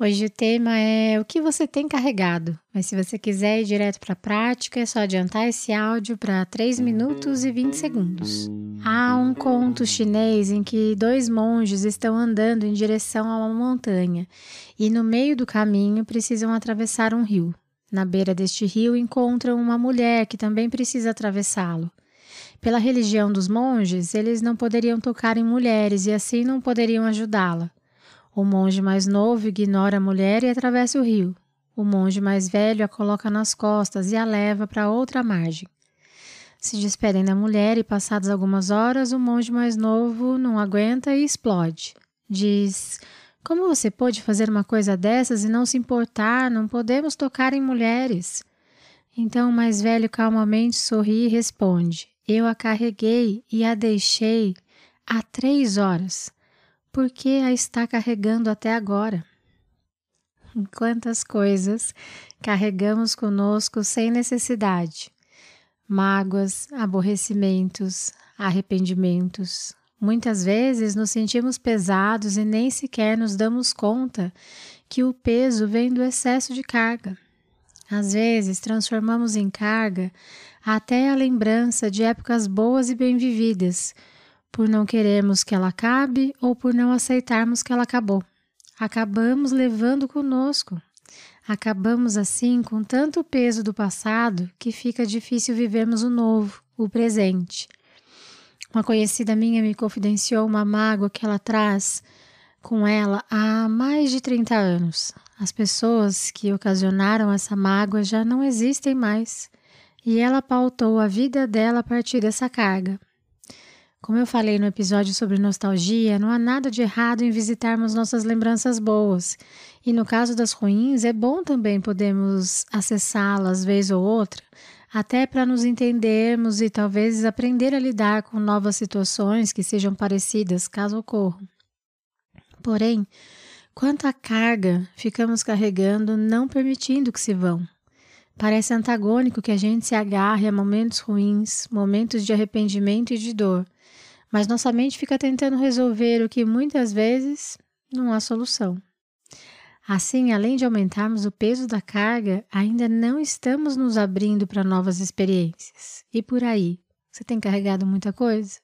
Hoje o tema é o que você tem carregado, mas se você quiser ir direto para a prática, é só adiantar esse áudio para 3 minutos e 20 segundos. Há um conto chinês em que dois monges estão andando em direção a uma montanha e no meio do caminho precisam atravessar um rio. Na beira deste rio encontram uma mulher que também precisa atravessá-lo. Pela religião dos monges, eles não poderiam tocar em mulheres e assim não poderiam ajudá-la. O monge mais novo ignora a mulher e atravessa o rio. O monge mais velho a coloca nas costas e a leva para outra margem. Se despedem da mulher e, passadas algumas horas, o monge mais novo não aguenta e explode. Diz: Como você pôde fazer uma coisa dessas e não se importar? Não podemos tocar em mulheres. Então o mais velho calmamente sorri e responde: Eu a carreguei e a deixei há três horas. Por que a está carregando até agora? Quantas coisas carregamos conosco sem necessidade? Mágoas, aborrecimentos, arrependimentos. Muitas vezes nos sentimos pesados e nem sequer nos damos conta que o peso vem do excesso de carga. Às vezes transformamos em carga até a lembrança de épocas boas e bem vividas por não querermos que ela acabe ou por não aceitarmos que ela acabou. Acabamos levando conosco. Acabamos assim com tanto peso do passado que fica difícil vivermos o novo, o presente. Uma conhecida minha me confidenciou uma mágoa que ela traz com ela há mais de 30 anos. As pessoas que ocasionaram essa mágoa já não existem mais e ela pautou a vida dela a partir dessa carga. Como eu falei no episódio sobre nostalgia, não há nada de errado em visitarmos nossas lembranças boas. E no caso das ruins, é bom também podermos acessá-las vez ou outra, até para nos entendermos e talvez aprender a lidar com novas situações que sejam parecidas, caso ocorram. Porém, quanta carga ficamos carregando, não permitindo que se vão. Parece antagônico que a gente se agarre a momentos ruins, momentos de arrependimento e de dor mas nossa mente fica tentando resolver o que muitas vezes não há solução. Assim, além de aumentarmos o peso da carga, ainda não estamos nos abrindo para novas experiências. E por aí, você tem carregado muita coisa?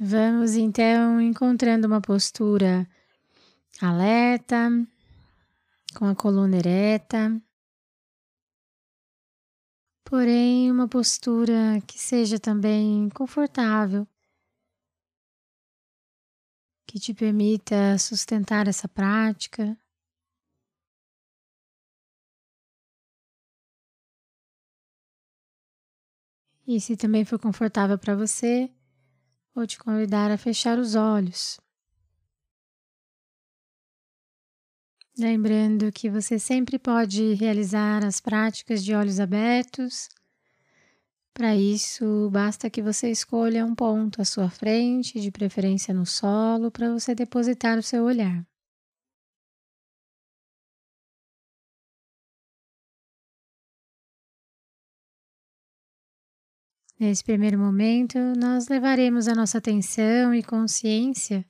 Vamos então encontrando uma postura alerta, com a coluna ereta, porém uma postura que seja também confortável, que te permita sustentar essa prática. E se também for confortável para você, vou te convidar a fechar os olhos. Lembrando que você sempre pode realizar as práticas de olhos abertos. Para isso, basta que você escolha um ponto à sua frente, de preferência no solo, para você depositar o seu olhar. Nesse primeiro momento, nós levaremos a nossa atenção e consciência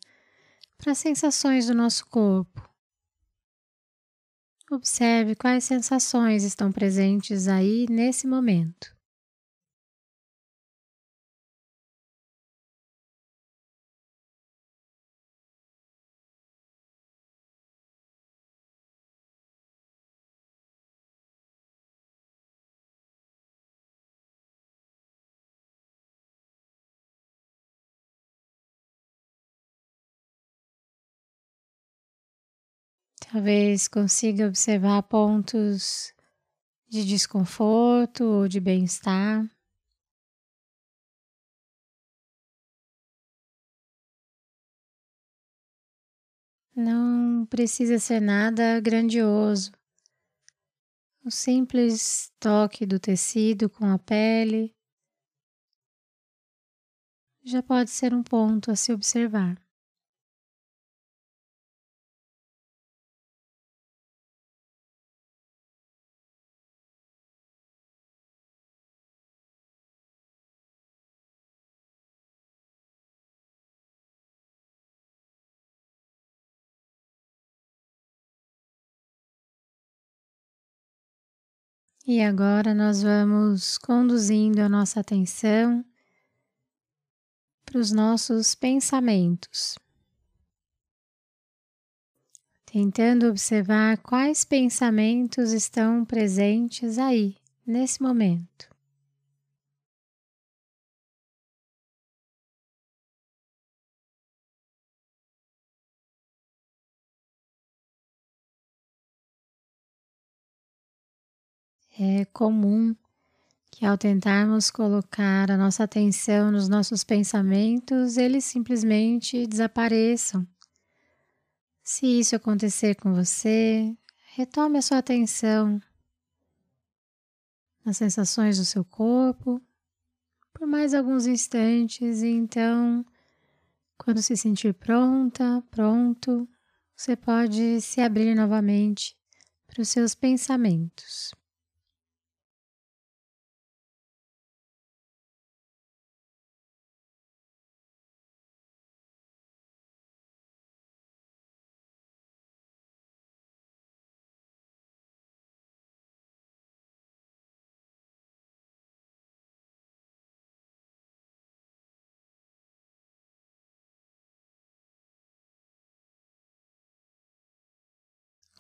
para as sensações do nosso corpo. Observe quais sensações estão presentes aí nesse momento. Talvez consiga observar pontos de desconforto ou de bem-estar. Não precisa ser nada grandioso. O simples toque do tecido com a pele já pode ser um ponto a se observar. E agora nós vamos conduzindo a nossa atenção para os nossos pensamentos, tentando observar quais pensamentos estão presentes aí, nesse momento. É comum que ao tentarmos colocar a nossa atenção nos nossos pensamentos, eles simplesmente desapareçam. Se isso acontecer com você, retome a sua atenção nas sensações do seu corpo por mais alguns instantes e então, quando se sentir pronta, pronto, você pode se abrir novamente para os seus pensamentos.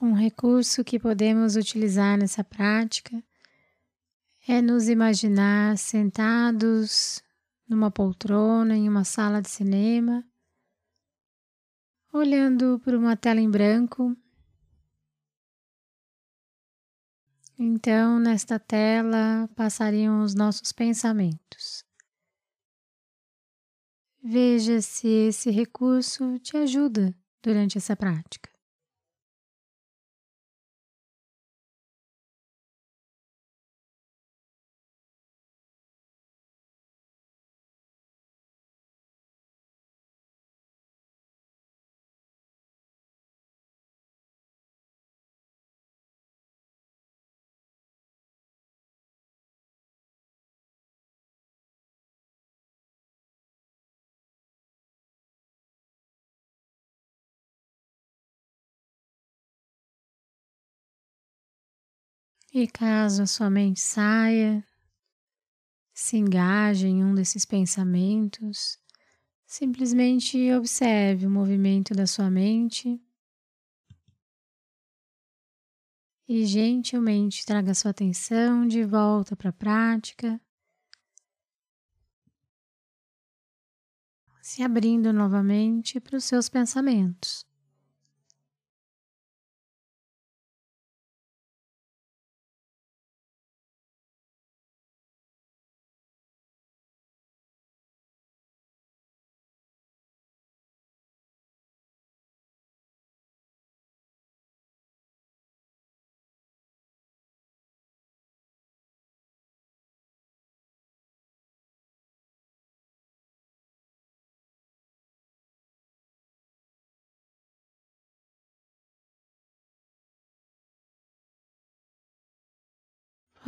Um recurso que podemos utilizar nessa prática é nos imaginar sentados numa poltrona em uma sala de cinema, olhando por uma tela em branco. Então, nesta tela passariam os nossos pensamentos. Veja se esse recurso te ajuda durante essa prática. E caso a sua mente saia, se engaje em um desses pensamentos, simplesmente observe o movimento da sua mente. E gentilmente traga sua atenção de volta para a prática, se abrindo novamente para os seus pensamentos.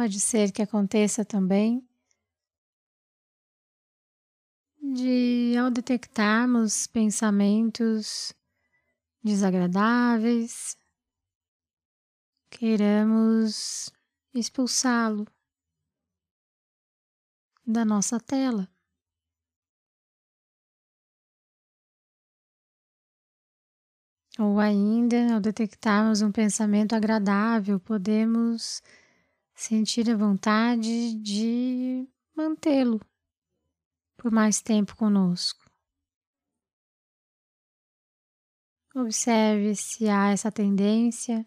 Pode ser que aconteça também de, ao detectarmos pensamentos desagradáveis, queiramos expulsá-lo da nossa tela. Ou ainda, ao detectarmos um pensamento agradável, podemos sentir a vontade de mantê-lo por mais tempo conosco. Observe se há essa tendência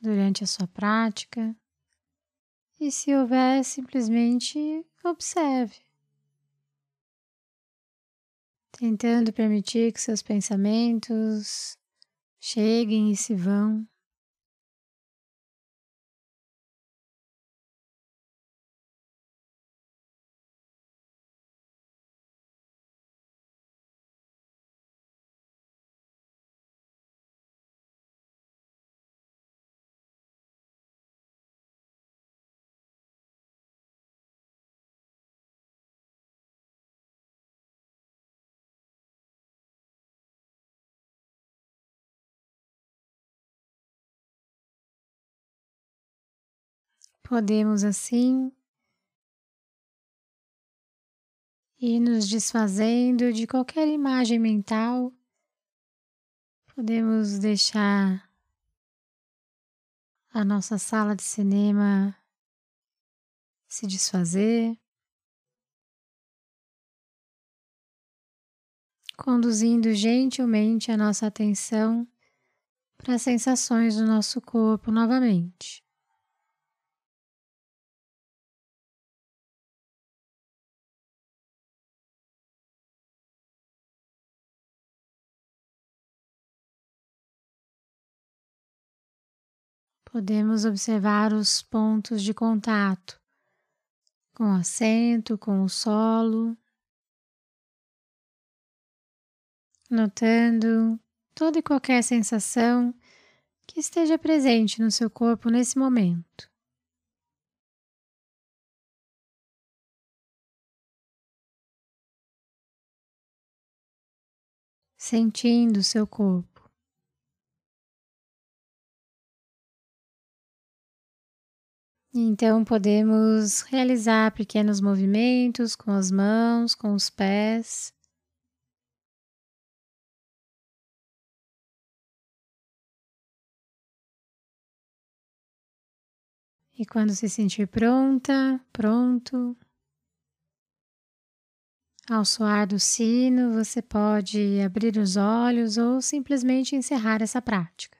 durante a sua prática e se houver, simplesmente observe. tentando permitir que seus pensamentos cheguem e se vão. Podemos assim ir nos desfazendo de qualquer imagem mental, podemos deixar a nossa sala de cinema se desfazer, conduzindo gentilmente a nossa atenção para as sensações do nosso corpo novamente. Podemos observar os pontos de contato com o assento, com o solo, notando toda e qualquer sensação que esteja presente no seu corpo nesse momento. Sentindo o seu corpo. Então, podemos realizar pequenos movimentos com as mãos, com os pés. E quando se sentir pronta, pronto, ao soar do sino, você pode abrir os olhos ou simplesmente encerrar essa prática.